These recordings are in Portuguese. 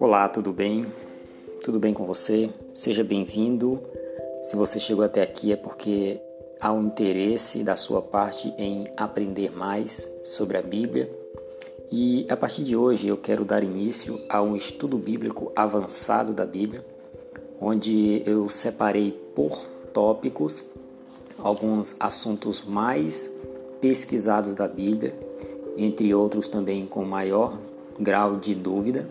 Olá, tudo bem? Tudo bem com você? Seja bem-vindo. Se você chegou até aqui é porque há um interesse da sua parte em aprender mais sobre a Bíblia. E a partir de hoje eu quero dar início a um estudo bíblico avançado da Bíblia, onde eu separei por tópicos alguns assuntos mais pesquisados da Bíblia, entre outros também com maior grau de dúvida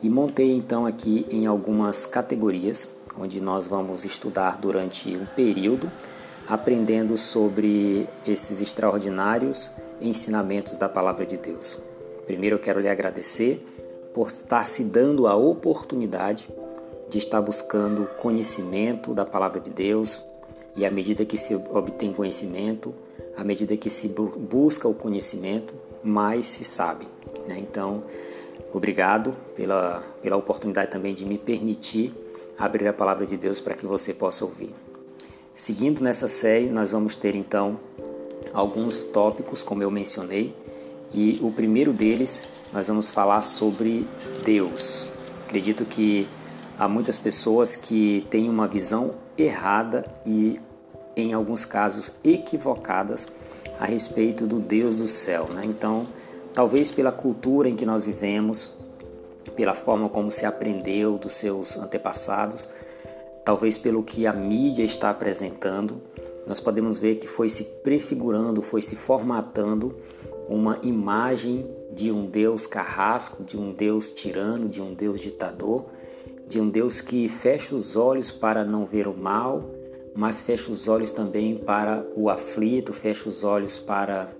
e montei então aqui em algumas categorias, onde nós vamos estudar durante um período, aprendendo sobre esses extraordinários ensinamentos da Palavra de Deus. Primeiro eu quero lhe agradecer por estar se dando a oportunidade de estar buscando conhecimento da Palavra de Deus, e à medida que se obtém conhecimento, à medida que se busca o conhecimento, mais se sabe. Né? Então, Obrigado pela, pela oportunidade também de me permitir abrir a palavra de Deus para que você possa ouvir. Seguindo nessa série, nós vamos ter então alguns tópicos, como eu mencionei, e o primeiro deles nós vamos falar sobre Deus. Acredito que há muitas pessoas que têm uma visão errada e, em alguns casos, equivocadas a respeito do Deus do céu. Né? Então, Talvez pela cultura em que nós vivemos, pela forma como se aprendeu dos seus antepassados, talvez pelo que a mídia está apresentando, nós podemos ver que foi se prefigurando, foi se formatando uma imagem de um Deus carrasco, de um Deus tirano, de um Deus ditador, de um Deus que fecha os olhos para não ver o mal, mas fecha os olhos também para o aflito, fecha os olhos para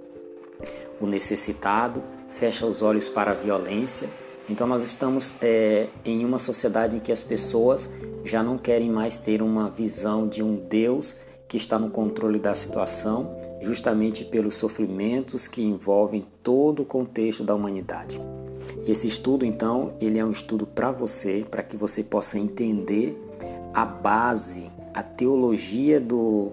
o necessitado, fecha os olhos para a violência. Então, nós estamos é, em uma sociedade em que as pessoas já não querem mais ter uma visão de um Deus que está no controle da situação, justamente pelos sofrimentos que envolvem todo o contexto da humanidade. Esse estudo, então, ele é um estudo para você, para que você possa entender a base, a teologia do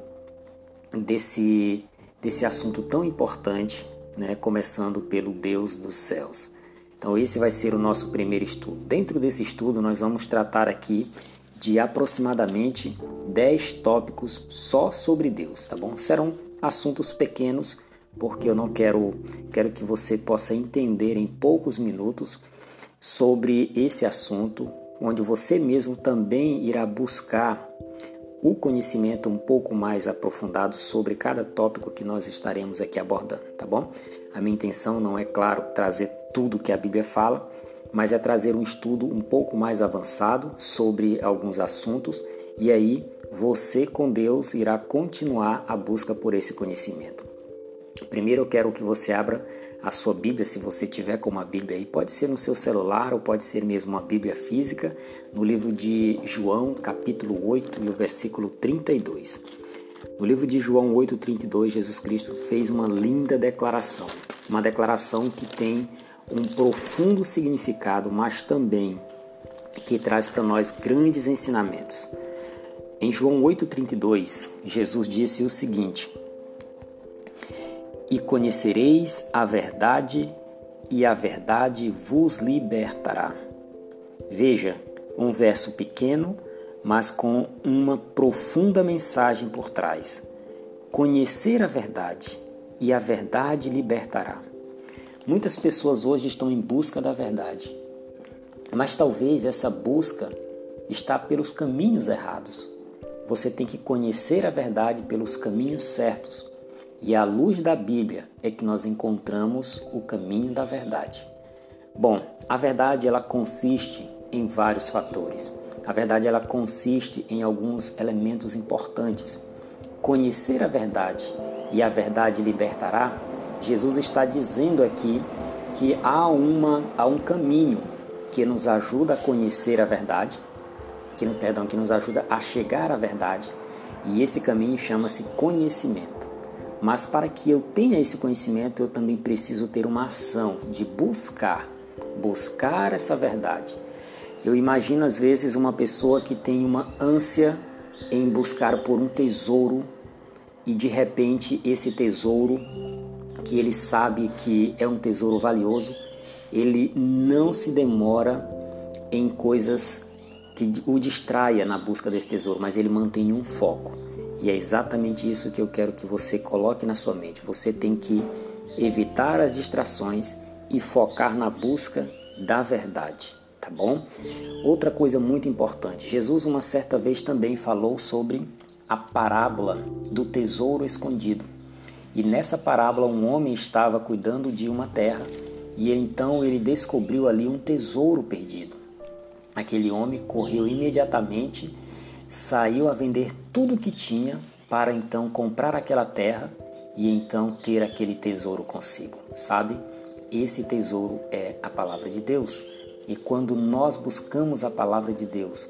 desse desse assunto tão importante né, começando pelo Deus dos céus. Então, esse vai ser o nosso primeiro estudo. Dentro desse estudo, nós vamos tratar aqui de aproximadamente 10 tópicos só sobre Deus, tá bom? Serão assuntos pequenos, porque eu não quero quero que você possa entender em poucos minutos sobre esse assunto, onde você mesmo também irá buscar o conhecimento um pouco mais aprofundado sobre cada tópico que nós estaremos aqui abordando, tá bom? A minha intenção não é, claro, trazer tudo que a Bíblia fala, mas é trazer um estudo um pouco mais avançado sobre alguns assuntos e aí você com Deus irá continuar a busca por esse conhecimento. Primeiro eu quero que você abra a sua Bíblia, se você tiver com uma Bíblia aí, pode ser no seu celular ou pode ser mesmo uma Bíblia física, no livro de João, capítulo 8, no versículo 32. No livro de João 8:32, Jesus Cristo fez uma linda declaração, uma declaração que tem um profundo significado, mas também que traz para nós grandes ensinamentos. Em João 8:32, Jesus disse o seguinte: e conhecereis a verdade, e a verdade vos libertará. Veja, um verso pequeno, mas com uma profunda mensagem por trás. Conhecer a verdade, e a verdade libertará. Muitas pessoas hoje estão em busca da verdade, mas talvez essa busca está pelos caminhos errados. Você tem que conhecer a verdade pelos caminhos certos e à luz da Bíblia é que nós encontramos o caminho da verdade. Bom, a verdade ela consiste em vários fatores. A verdade ela consiste em alguns elementos importantes. Conhecer a verdade e a verdade libertará. Jesus está dizendo aqui que há uma há um caminho que nos ajuda a conhecer a verdade, que perdão, que nos ajuda a chegar à verdade. E esse caminho chama-se conhecimento. Mas para que eu tenha esse conhecimento, eu também preciso ter uma ação de buscar, buscar essa verdade. Eu imagino às vezes uma pessoa que tem uma ânsia em buscar por um tesouro e de repente esse tesouro, que ele sabe que é um tesouro valioso, ele não se demora em coisas que o distraia na busca desse tesouro, mas ele mantém um foco. E é exatamente isso que eu quero que você coloque na sua mente. Você tem que evitar as distrações e focar na busca da verdade, tá bom? Outra coisa muito importante, Jesus uma certa vez também falou sobre a parábola do tesouro escondido. E nessa parábola um homem estava cuidando de uma terra e então ele descobriu ali um tesouro perdido. Aquele homem correu imediatamente, saiu a vender tudo o que tinha para então comprar aquela terra e então ter aquele tesouro consigo, sabe? Esse tesouro é a palavra de Deus. E quando nós buscamos a palavra de Deus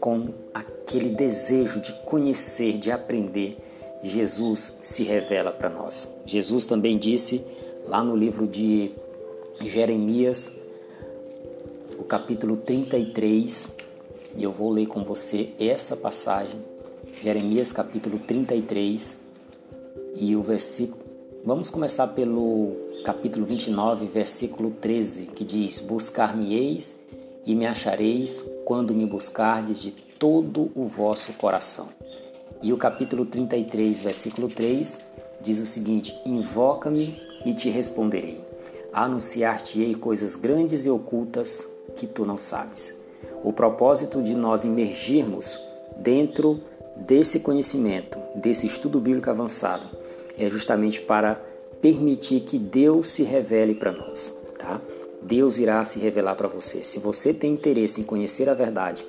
com aquele desejo de conhecer, de aprender, Jesus se revela para nós. Jesus também disse lá no livro de Jeremias, o capítulo 33, e eu vou ler com você essa passagem, Jeremias capítulo 33 e o versículo. Vamos começar pelo capítulo 29, versículo 13, que diz: Buscar-me-eis e me achareis quando me buscardes de todo o vosso coração. E o capítulo 33, versículo 3 diz o seguinte: Invoca-me e te responderei. Anunciar-te-ei coisas grandes e ocultas que tu não sabes. O propósito de nós emergirmos dentro desse conhecimento, desse estudo bíblico avançado, é justamente para permitir que Deus se revele para nós, tá? Deus irá se revelar para você. Se você tem interesse em conhecer a verdade,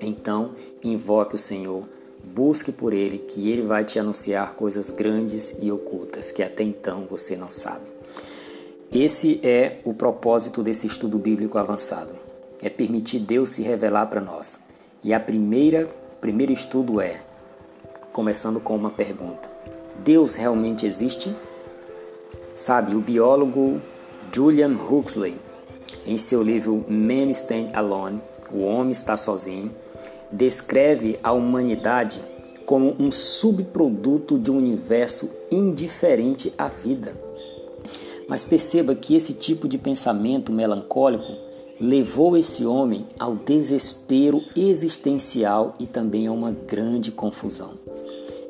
então invoque o Senhor, busque por Ele, que Ele vai te anunciar coisas grandes e ocultas que até então você não sabe. Esse é o propósito desse estudo bíblico avançado. É permitir Deus se revelar para nós. E a primeira, primeiro estudo é, começando com uma pergunta: Deus realmente existe? Sabe, o biólogo Julian Huxley, em seu livro Man Stand Alone, O Homem Está Sozinho, descreve a humanidade como um subproduto de um universo indiferente à vida. Mas perceba que esse tipo de pensamento melancólico levou esse homem ao desespero existencial e também a uma grande confusão.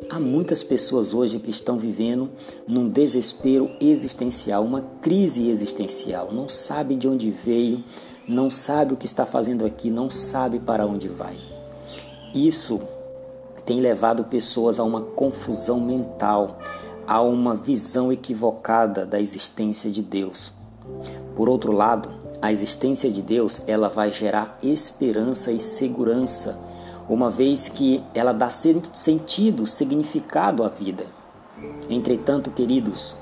Há muitas pessoas hoje que estão vivendo num desespero existencial, uma crise existencial, não sabe de onde veio, não sabe o que está fazendo aqui, não sabe para onde vai. Isso tem levado pessoas a uma confusão mental, há uma visão equivocada da existência de Deus. Por outro lado, a existência de Deus, ela vai gerar esperança e segurança, uma vez que ela dá sentido, significado à vida. Entretanto, queridos,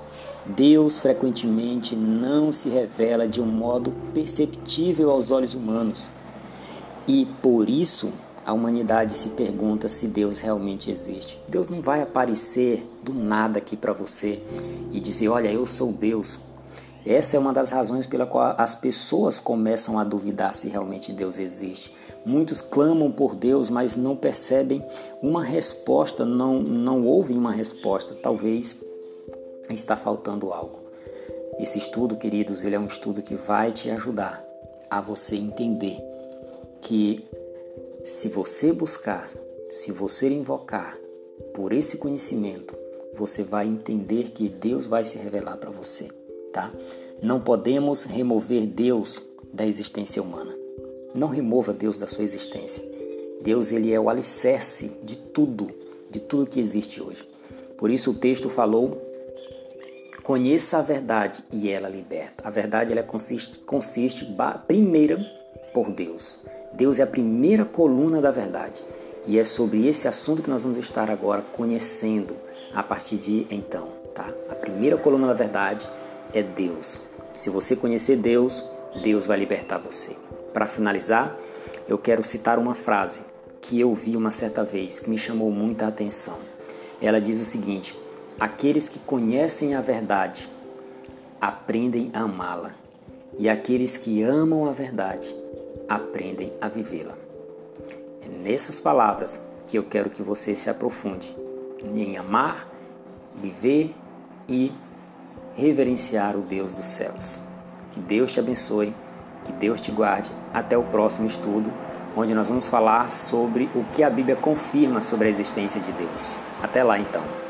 Deus frequentemente não se revela de um modo perceptível aos olhos humanos. E por isso, a humanidade se pergunta se Deus realmente existe. Deus não vai aparecer do nada aqui para você e dizer: Olha, eu sou Deus. Essa é uma das razões pela qual as pessoas começam a duvidar se realmente Deus existe. Muitos clamam por Deus, mas não percebem uma resposta, não, não ouvem uma resposta. Talvez está faltando algo. Esse estudo, queridos, ele é um estudo que vai te ajudar a você entender que se você buscar, se você invocar por esse conhecimento, você vai entender que Deus vai se revelar para você, tá? Não podemos remover Deus da existência humana. Não remova Deus da sua existência. Deus ele é o alicerce de tudo, de tudo que existe hoje. Por isso o texto falou: conheça a verdade e ela liberta. A verdade ela consiste, consiste primeira por Deus. Deus é a primeira coluna da verdade. E é sobre esse assunto que nós vamos estar agora conhecendo a partir de então, tá? A primeira coluna da verdade é Deus. Se você conhecer Deus, Deus vai libertar você. Para finalizar, eu quero citar uma frase que eu vi uma certa vez que me chamou muita atenção. Ela diz o seguinte: Aqueles que conhecem a verdade aprendem a amá-la, e aqueles que amam a verdade aprendem a vivê-la. É nessas palavras que eu quero que você se aprofunde em amar viver e reverenciar o Deus dos céus. Que Deus te abençoe, que Deus te guarde. Até o próximo estudo, onde nós vamos falar sobre o que a Bíblia confirma sobre a existência de Deus. Até lá então.